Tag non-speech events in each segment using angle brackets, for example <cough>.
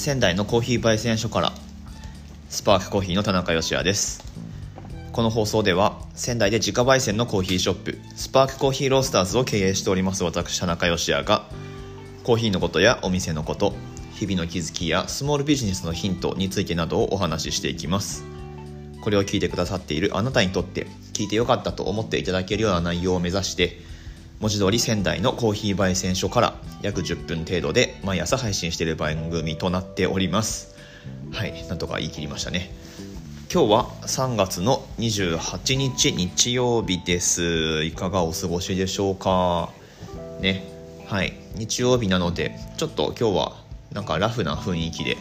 仙台のコーヒー焙煎所からスパークコーヒーの田中芳也です。この放送では仙台で自家焙煎のコーヒーショップスパークコーヒーロースターズを経営しております私田中芳也がコーヒーのことやお店のこと日々の気づきやスモールビジネスのヒントについてなどをお話ししていきます。これを聞いてくださっているあなたにとって聞いてよかったと思っていただけるような内容を目指して文字通り仙台のコーヒー焙煎所から約10分程度で毎朝配信している番組となっております。はいなんとか言い切りましたね。今日は3月の28日日曜日です。いかがお過ごしでしょうか？ねはい日曜日なのでちょっと今日はなんかラフな雰囲気で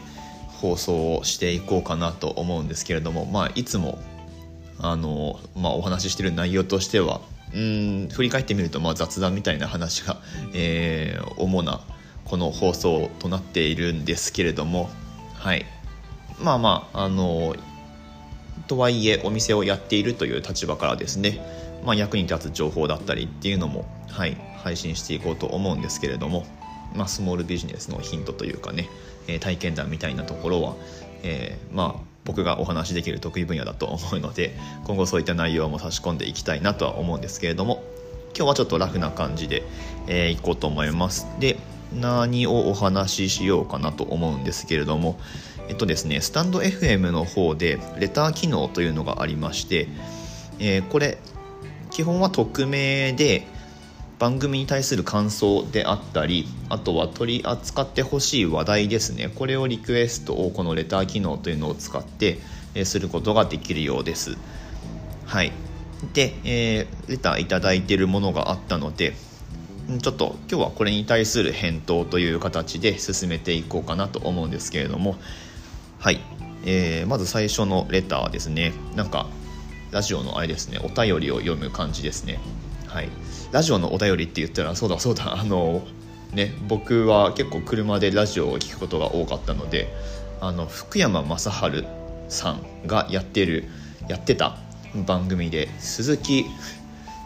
放送をしていこうかなと思うんですけれどもまあいつもあの、まあ、お話ししてる内容としてはうん振り返ってみるとまあ雑談みたいな話が、<laughs> えー、主なこの放送となっているんですけれどもはい。まあまああのとはいえお店をやっているという立場からですね、まあ、役に立つ情報だったりっていうのも、はい、配信していこうと思うんですけれども、まあ、スモールビジネスのヒントというかね、えー、体験談みたいなところは、えー、まあ僕がお話しできる得意分野だと思うので <laughs> 今後そういった内容も差し込んでいきたいなとは思うんですけれども今日はちょっとラフな感じで、えー、いこうと思います。で何をお話ししようかなと思うんですけれどもえっとですねスタンド FM の方でレター機能というのがありまして、えー、これ基本は匿名で番組に対する感想であったりあとは取り扱ってほしい話題ですね。これをリクエストをこのレター機能というのを使ってすることができるようです。はい。で、えー、レターいただいているものがあったのでちょっと今日はこれに対する返答という形で進めていこうかなと思うんですけれども。はい、えー、まず最初のレターですね。なんかラジオのあれですね。お便りを読む感じですね。はい、ラジオのお便りって言ったらそうだそうだ。あのね僕は結構車でラジオを聞くことが多かったのであの福山雅治さんがやってるやってた番組で鈴木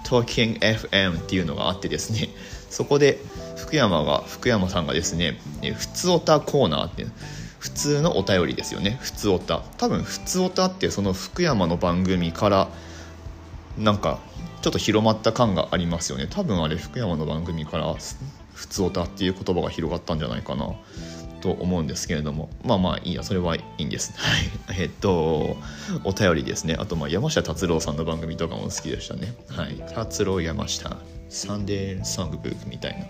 Talking FM っていうのがあってですねそこで福山が福山さんがですね普通おたコーナーって普通のお便りですよね。普通おた。多分普通おたってその福山の番組からなんかちょっと広まった感がありますよね。多分あれ福山の番組から「ふつおた」っていう言葉が広がったんじゃないかなと思うんですけれども。まあまあいいやそれはいいんです。<laughs> はい。えっとお便りですね。あとまあ山下達郎さんの番組とかも好きでしたね。はい。達郎山下サンデーソングブックみたいな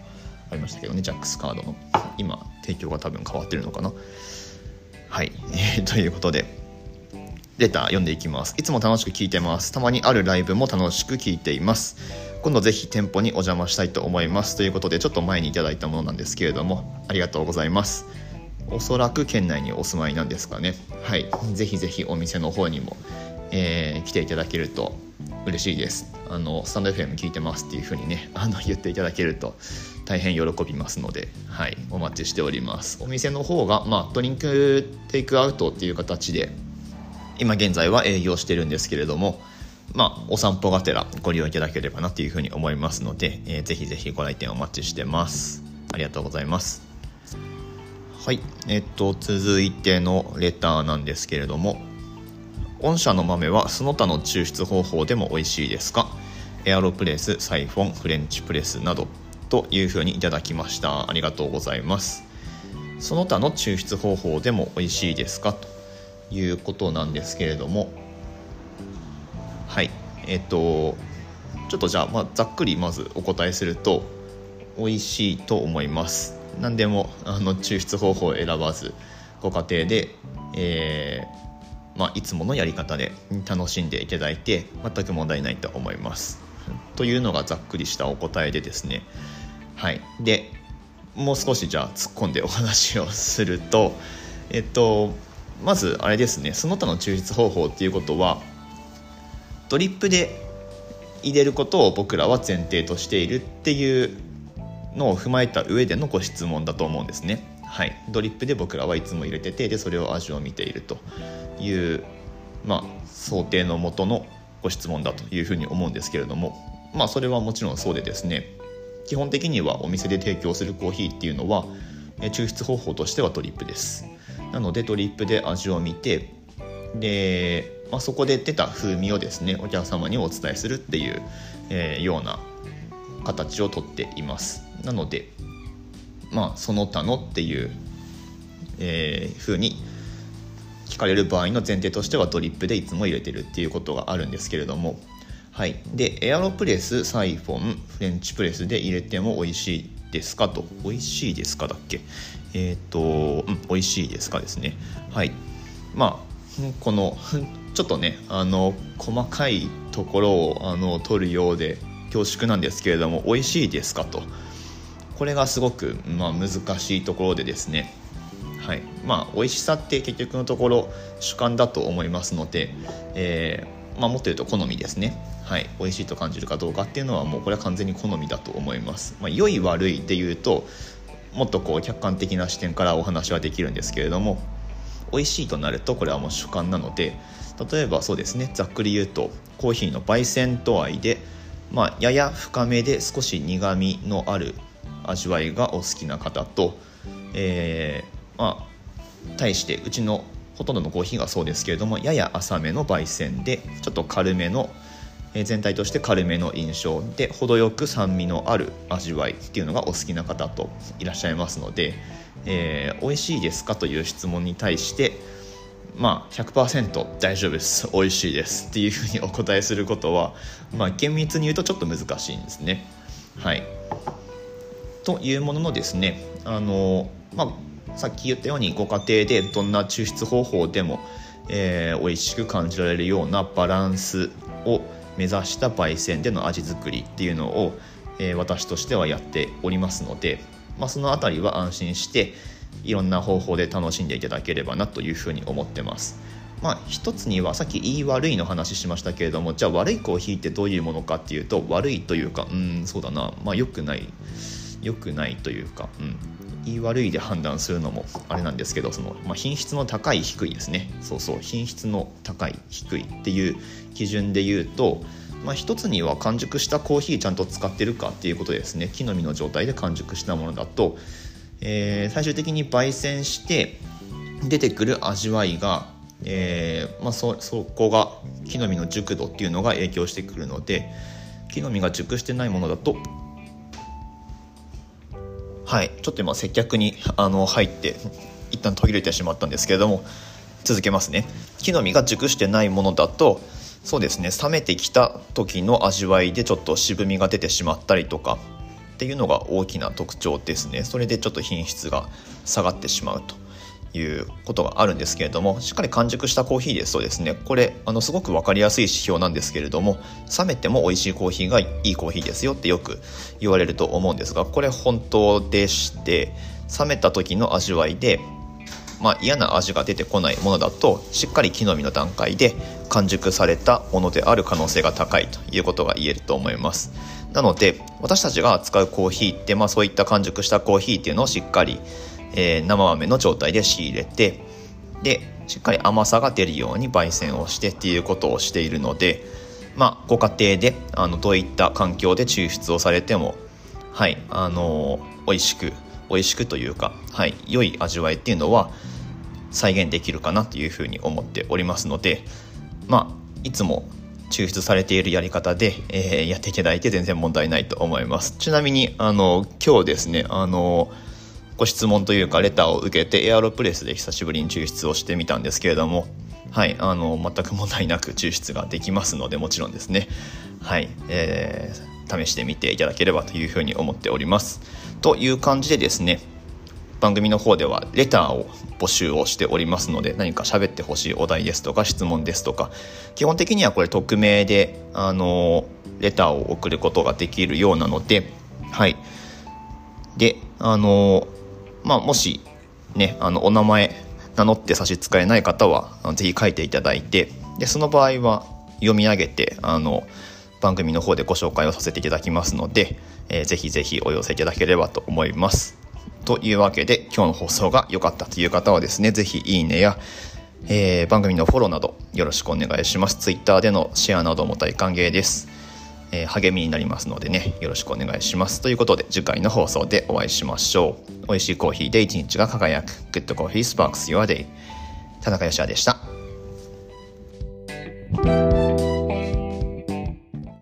ありましたけどね。ジャックスカードの。今提供が多分変わってるのかな。はい、えー、ということでレター読んでいきます。いつも楽しく聞いてます。たまにあるライブも楽しく聞いています。今度ぜひ店舗にお邪魔したいと思います。ということで、ちょっと前にいただいたものなんですけれども、ありがとうございます。おそらく県内にお住まいなんですかね。はい。ぜひぜひお店の方にも、えー、来ていただけると嬉しいです。あの、スタンド FM 聞いてますっていう風にね、<laughs> あの、言っていただけると大変喜びますので、はい、お待ちしております。お店の方が、まあ、ドリンクテイクアウトっていう形で、今現在は営業してるんですけれども、まあ、お散歩がてらご利用いただければなというふうに思いますので、えー、ぜひぜひご来店お待ちしてます。ありがとうございます。はい、えっと、続いてのレターなんですけれども、御社の豆はその他の抽出方法でも美味しいですか？エアロプレス、サイフォン、フレンチプレスなどというふうにいただきました。ありがとうございます。その他の抽出方法でも美味しいですか？ということなんですけれどもはいえっとちょっとじゃあ、まあ、ざっくりまずお答えすると美味しいと思います。何でもあの抽出方法を選ばずご家庭で、えー、まあ、いつものやり方で楽しんでいただいて全く問題ないと思います。というのがざっくりしたお答えでですね。はいでもう少しじゃあ突っ込んでお話をするとえっとまずあれですねその他の抽出方法っていうことはドリップで入れることを僕らは前提としているっていうのを踏まえた上でのご質問だと思うんですね。はい、ドリップで僕らはいつも入れててでそれを味を見ているという、まあ、想定のもとのご質問だというふうに思うんですけれどもまあそれはもちろんそうでですね基本的にはお店で提供するコーヒーっていうのは抽出方法としてはドリップです。なのでドリップで味を見てで、まあ、そこで出た風味をですねお客様にお伝えするっていう、えー、ような形をとっています。なのでまあその他のっていう、えー、風に聞かれる場合の前提としてはドリップでいつも入れてるっていうことがあるんですけれども。はい。でエアロプレスサイフォンフレンチプレスで入れても美味しいですか？と美味しいですか？だっけ？えっ、ー、と、うん、美味しいですかですね。はい。まあこの <laughs> ちょっとねあの細かいところをあの取るようで恐縮なんですけれども美味しいですか？と。これがすごく、まあ、難しいところでですね。はい。まあ美味しさって結局のところ主観だと思いますので、えー、まあ、もっと言うと好みですね。はい美味しいと感じるかどうかっていうのはもうこれは完全に好みだと思います、まあ、良い悪いで言うともっとこう客観的な視点からお話はできるんですけれども美味しいとなるとこれはもう主観なので例えばそうですねざっくり言うとコーヒーの焙煎度合いで、まあ、やや深めで少し苦みのある味わいがお好きな方と、えー、まあ対してうちのほとんどのコーヒーがそうですけれどもやや浅めの焙煎でちょっと軽めのえ全体として軽めの印象で程よく酸味のある味わいっていうのがお好きな方といらっしゃいますので、えー、美味しいですかという質問に対してまあ100%大丈夫です美味しいですっていうふうにお答えすることは、まあ、厳密に言うとちょっと難しいんですね。はいというもののですねあの、まあ、さっき言ったようにご家庭でどんな抽出方法でも、えー、美味しく感じられるようなバランスを目指した焙煎での味作りっていうのを、えー、私としてはやっておりますので、まあ、その辺りは安心していろんな方法で楽しんでいただければなというふうに思ってます。まあ、一つにはさっき言い悪いの話しましたけれどもじゃあ悪いコーヒーってどういうものかっていうと悪いというかうんそうだな。まあ良くない。良くないというか、うん、い悪いで判断するのもあれなんですけどその、まあ、品質の高い低いですね。そうそう。品質の高い低いっていう基準で言うと、まあ、一つには完熟したコーヒーちゃんと使ってるかっていうことですね。木の実の状態で完熟したものだと、えー、最終的に焙煎して出てくる味わいが、えーまあそ、そこが木の実の熟度っていうのが影響してくるので木の実が熟してないものだとはい。ちょっと今接客にあの入って一旦途切れてしまったんですけれども続けますね。木の実が熟してないものだとそうですね冷めてきた時の味わいでちょっと渋みが出てしまったりとかっていうのが大きな特徴ですね。それでちょっと品質が下がってしまうと。いうことがあるんですけれどもしっかり完熟したコーヒーですとですねこれあのすごく分かりやすい指標なんですけれども冷めても美味しいコーヒーがいいコーヒーですよってよく言われると思うんですがこれ本当でして冷めた時の味わいでまあ、嫌な味が出てこないものだとしっかり木の実の段階で完熟されたものである可能性が高いということが言えると思います。なので私たちが扱うコーヒーって、まあ、そういった完熟したコーヒーっていうのをしっかりえー、生豆の状態で仕入れてでしっかり甘さが出るように焙煎をしてっていうことをしているので、まあ、ご家庭であのどういった環境で抽出をされてもはいあのー、美味しく美味しくというか、はい、良い味わいっていうのは再現できるかなというふうに思っておりますのでまあいつも抽出されているやり方で、えー、やっていただいて全然問題ないと思います。ちなみにあの今日ですねあのーご質問というかレターを受けてエアロプレスで久しぶりに抽出をしてみたんですけれどもはいあの全く問題なく抽出ができますのでもちろんですね。はい、えー、試してみていただければというふうに思っております。という感じでですね番組の方ではレターを募集をしておりますので何か喋ってほしいお題ですとか質問ですとか基本的にはこれ匿名であのレターを送ることができるようなのではい。であのまあ、もしねあのお名前名乗って差し支えない方は是非書いていただいてでその場合は読み上げてあの番組の方でご紹介をさせていただきますので、えー、ぜひぜひお寄せいただければと思います。というわけで今日の放送が良かったという方はですね是非いいねや、えー、番組のフォローなどよろしくお願いします。Twitter でのシェアなども大歓迎です。えー、励みになりますのでねよろしくお願いします。ということで次回の放送でお会いしましょう。美味しいコーヒーで一日が輝く。Good Coffee Sparks Your Day 田中芳也でした。